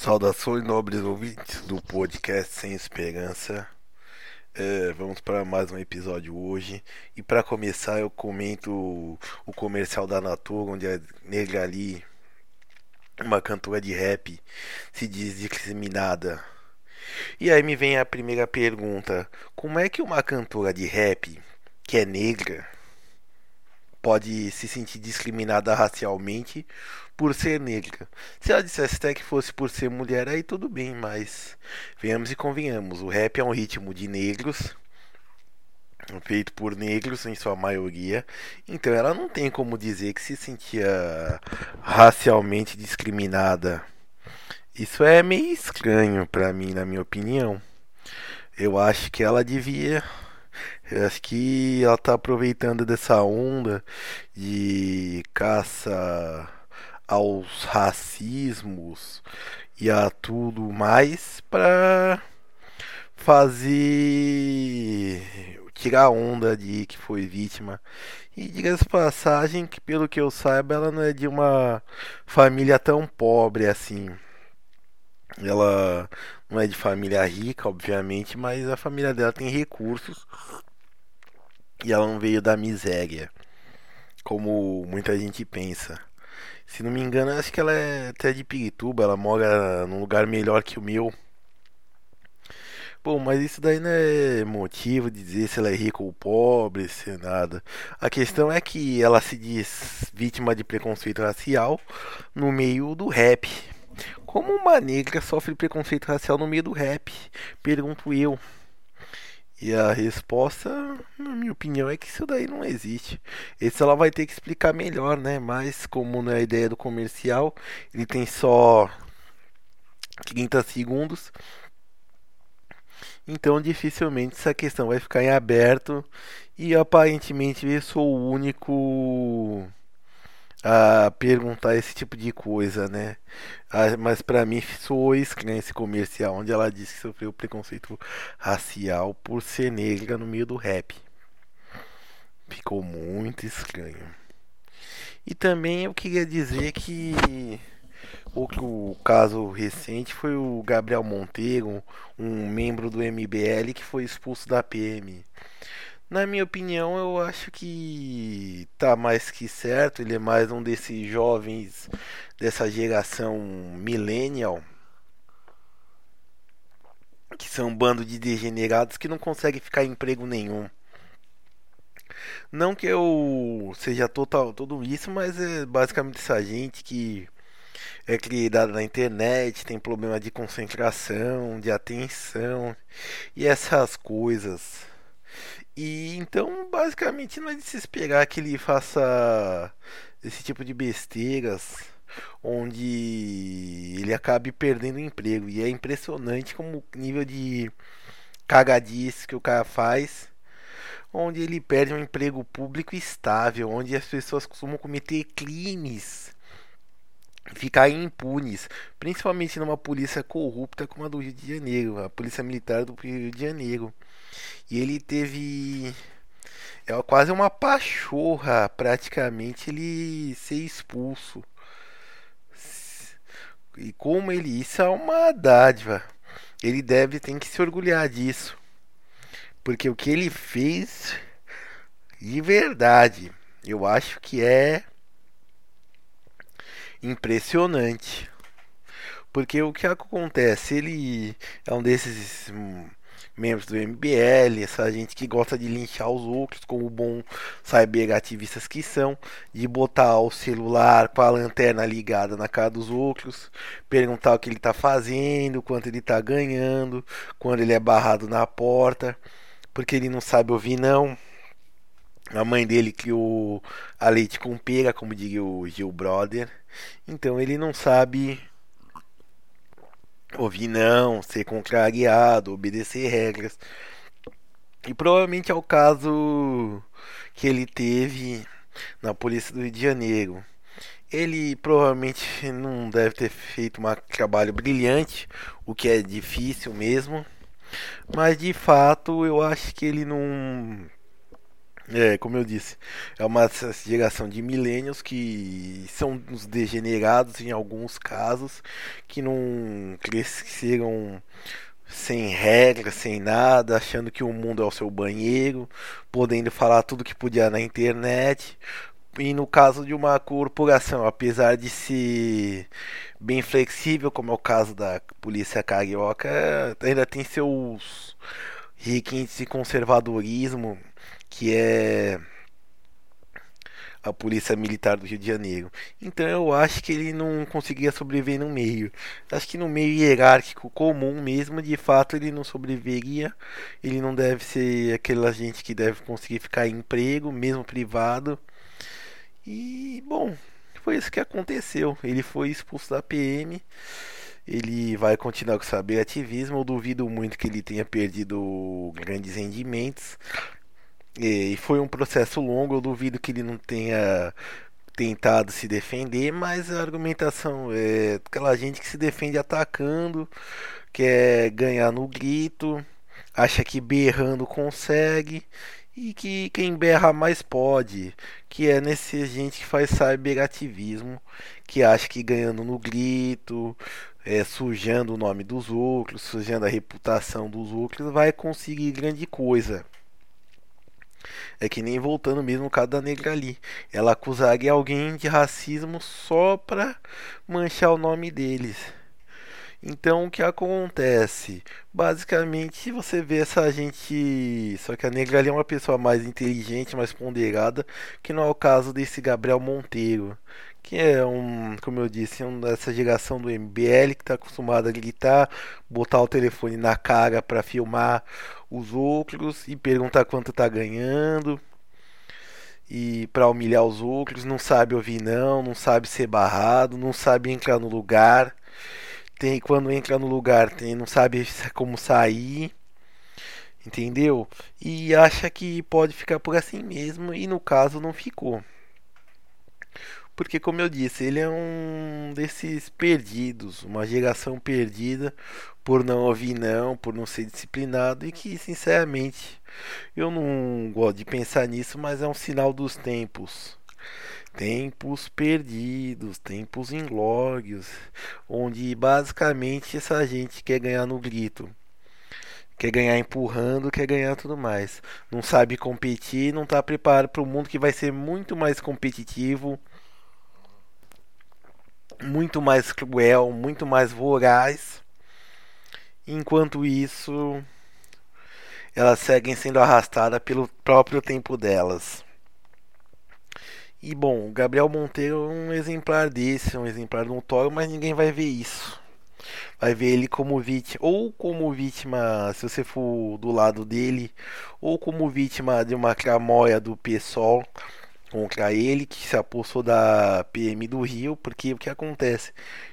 Saudações nobres ouvintes do podcast Sem Esperança. É, vamos para mais um episódio hoje. E para começar, eu comento o comercial da Natura, onde a negra ali, uma cantora de rap, se diz discriminada. E aí me vem a primeira pergunta: como é que uma cantora de rap que é negra pode se sentir discriminada racialmente por ser negra. Se ela dissesse até que fosse por ser mulher, aí tudo bem, mas venhamos e convenhamos, o rap é um ritmo de negros, feito por negros em sua maioria, então ela não tem como dizer que se sentia racialmente discriminada. Isso é meio estranho para mim, na minha opinião. Eu acho que ela devia eu acho que ela tá aproveitando dessa onda de caça aos racismos e a tudo mais para fazer tirar onda de que foi vítima. E diga-se passagem que pelo que eu saiba ela não é de uma família tão pobre assim. Ela não é de família rica, obviamente, mas a família dela tem recursos e ela não veio da miséria, como muita gente pensa. Se não me engano, acho que ela é até de Pirituba, ela mora num lugar melhor que o meu. Bom, mas isso daí não é motivo de dizer se ela é rica ou pobre, se nada. A questão é que ela se diz vítima de preconceito racial no meio do rap. Como uma negra sofre preconceito racial no meio do rap? Pergunto eu. E a resposta, na minha opinião, é que isso daí não existe. Esse ela vai ter que explicar melhor, né? Mas como não é a ideia do comercial, ele tem só 30 segundos. Então dificilmente essa questão vai ficar em aberto. E aparentemente eu sou o único a perguntar esse tipo de coisa, né? Ah, mas para mim soou estranho esse comercial onde ela disse que sofreu preconceito racial por ser negra no meio do rap. Ficou muito estranho. E também eu queria dizer que outro caso recente foi o Gabriel Monteiro, um membro do MBL que foi expulso da PM. Na minha opinião, eu acho que tá mais que certo. Ele é mais um desses jovens dessa geração millennial que são um bando de degenerados que não conseguem ficar em emprego nenhum. Não que eu seja total tudo isso, mas é basicamente essa gente que é criada na internet, tem problema de concentração, de atenção e essas coisas. E então, basicamente, não é de se esperar que ele faça esse tipo de besteiras onde ele acabe perdendo o emprego. E é impressionante como o nível de cagadice que o cara faz, onde ele perde um emprego público estável, onde as pessoas costumam cometer crimes, ficar impunes, principalmente numa polícia corrupta como a do Rio de Janeiro, a polícia militar do Rio de Janeiro. E ele teve é quase uma pachorra praticamente ele ser expulso. E como ele isso é uma dádiva. Ele deve tem que se orgulhar disso. Porque o que ele fez de verdade, eu acho que é impressionante. Porque o que acontece, ele é um desses hum, membros do MBL, essa gente que gosta de linchar os outros, como bom cyberativistas que são, de botar o celular com a lanterna ligada na cara dos outros, perguntar o que ele está fazendo, quanto ele está ganhando, quando ele é barrado na porta, porque ele não sabe ouvir não. A mãe dele criou a leite com pera, como diria o Gil Brother. Então ele não sabe ouvir não, ser contrariado, obedecer regras. E provavelmente é o caso que ele teve na polícia do Rio de Janeiro. Ele provavelmente não deve ter feito um trabalho brilhante, o que é difícil mesmo. Mas de fato eu acho que ele não é, como eu disse, é uma geração de milênios que são uns degenerados em alguns casos, que não cresceram sem regras, sem nada, achando que o mundo é o seu banheiro, podendo falar tudo que podia na internet. E no caso de uma corporação, apesar de ser bem flexível, como é o caso da polícia carioca, ainda tem seus requintes de conservadorismo, que é a polícia militar do Rio de Janeiro. Então eu acho que ele não conseguia sobreviver no meio. Acho que no meio hierárquico comum mesmo, de fato ele não sobreviveria. Ele não deve ser aquela gente que deve conseguir ficar em emprego, mesmo privado. E bom, foi isso que aconteceu. Ele foi expulso da PM. Ele vai continuar com seu ativismo. Eu duvido muito que ele tenha perdido grandes rendimentos. E foi um processo longo, eu duvido que ele não tenha tentado se defender, mas a argumentação é aquela gente que se defende atacando, quer ganhar no grito, acha que berrando consegue e que quem berra mais pode, que é nesse gente que faz cyberativismo, que acha que ganhando no grito, é, sujando o nome dos outros, sujando a reputação dos outros, vai conseguir grande coisa. É que nem voltando mesmo o caso da negra ali. Ela acusaria alguém de racismo só pra manchar o nome deles. Então o que acontece? Basicamente você vê essa gente. Só que a negra ali é uma pessoa mais inteligente, mais ponderada, que não é o caso desse Gabriel Monteiro. Que é um, como eu disse, um dessa geração do MBL que está acostumado a gritar, botar o telefone na cara para filmar os outros e perguntar quanto tá ganhando e para humilhar os outros, não sabe ouvir não, não sabe ser barrado, não sabe entrar no lugar. Tem quando entra no lugar, tem não sabe como sair. Entendeu? E acha que pode ficar por assim mesmo e no caso não ficou. Porque, como eu disse, ele é um desses perdidos, uma geração perdida por não ouvir não, por não ser disciplinado e que, sinceramente, eu não gosto de pensar nisso, mas é um sinal dos tempos. Tempos perdidos, tempos inglórios, onde basicamente essa gente quer ganhar no grito. Quer ganhar empurrando, quer ganhar tudo mais. Não sabe competir, não está preparado para um mundo que vai ser muito mais competitivo, muito mais cruel, muito mais voraz. Enquanto isso, elas seguem sendo arrastadas pelo próprio tempo delas. E bom, o Gabriel Monteiro é um exemplar desse, um exemplar notório, mas ninguém vai ver isso. Vai ver ele como vítima, ou como vítima, se você for do lado dele, ou como vítima de uma cramóia do PSOL contra ele, que se apossou da PM do Rio, porque o que acontece?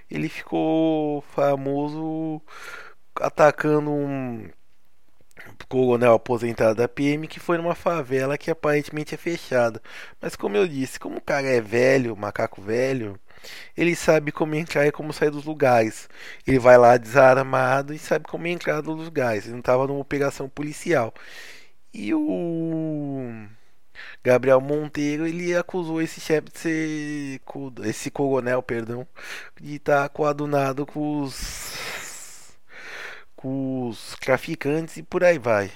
Ele ficou famoso atacando um coronel aposentado da PM que foi numa favela que aparentemente é fechada. Mas como eu disse, como o cara é velho, macaco velho, ele sabe como entrar e como sair dos lugares. Ele vai lá desarmado e sabe como entrar nos lugares. Ele não estava numa operação policial. E o Gabriel Monteiro, ele acusou esse chefe de ser. Esse coronel, perdão, de estar tá coadunado com os. com os traficantes e por aí vai.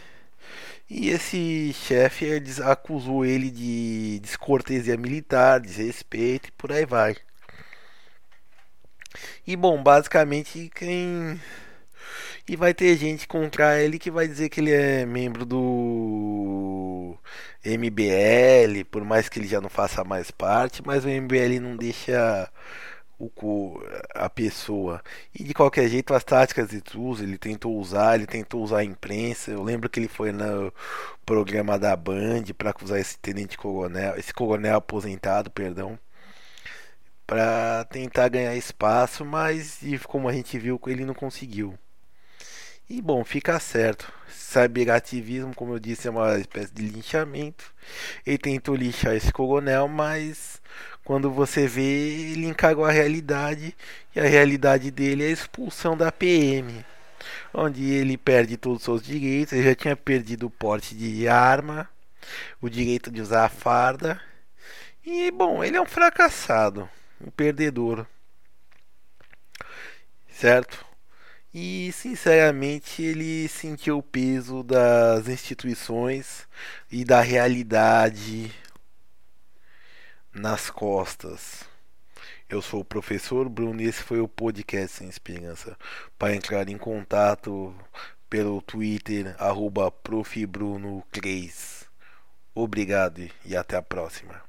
E esse chefe acusou ele de descortesia militar, desrespeito e por aí vai. E bom, basicamente quem e vai ter gente contra ele que vai dizer que ele é membro do MBL, por mais que ele já não faça mais parte, mas o MBL não deixa o, a pessoa. E de qualquer jeito, as táticas de uso, ele tentou usar, ele tentou usar a imprensa. Eu lembro que ele foi no programa da Band para acusar esse tenente coronel, esse coronel aposentado, perdão, para tentar ganhar espaço, mas como a gente viu, ele não conseguiu. E bom, fica certo. Cyberativismo, como eu disse, é uma espécie de linchamento. Ele tentou lixar esse coronel, mas quando você vê, ele encarou a realidade. E a realidade dele é a expulsão da PM. Onde ele perde todos os seus direitos. Ele já tinha perdido o porte de arma, o direito de usar a farda. E bom, ele é um fracassado, um perdedor. Certo? E sinceramente ele sentiu o peso das instituições e da realidade nas costas. Eu sou o professor Bruno e esse foi o podcast Sem Esperança. Para entrar em contato pelo Twitter, arroba Obrigado e até a próxima.